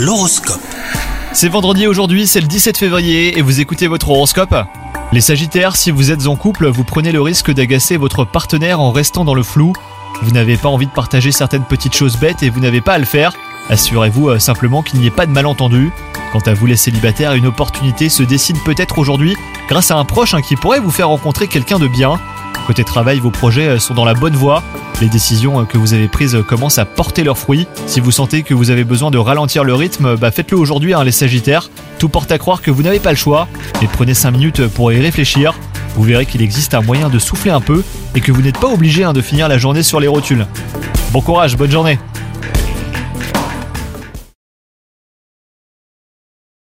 L'horoscope. C'est vendredi aujourd'hui, c'est le 17 février et vous écoutez votre horoscope Les Sagittaires, si vous êtes en couple, vous prenez le risque d'agacer votre partenaire en restant dans le flou. Vous n'avez pas envie de partager certaines petites choses bêtes et vous n'avez pas à le faire. Assurez-vous euh, simplement qu'il n'y ait pas de malentendu. Quant à vous les célibataires, une opportunité se dessine peut-être aujourd'hui grâce à un proche hein, qui pourrait vous faire rencontrer quelqu'un de bien. Côté travail, vos projets euh, sont dans la bonne voie. Les décisions euh, que vous avez prises euh, commencent à porter leurs fruits. Si vous sentez que vous avez besoin de ralentir le rythme, bah faites-le aujourd'hui, hein, les Sagittaires. Tout porte à croire que vous n'avez pas le choix, mais prenez 5 minutes pour y réfléchir. Vous verrez qu'il existe un moyen de souffler un peu et que vous n'êtes pas obligé hein, de finir la journée sur les rotules. Bon courage, bonne journée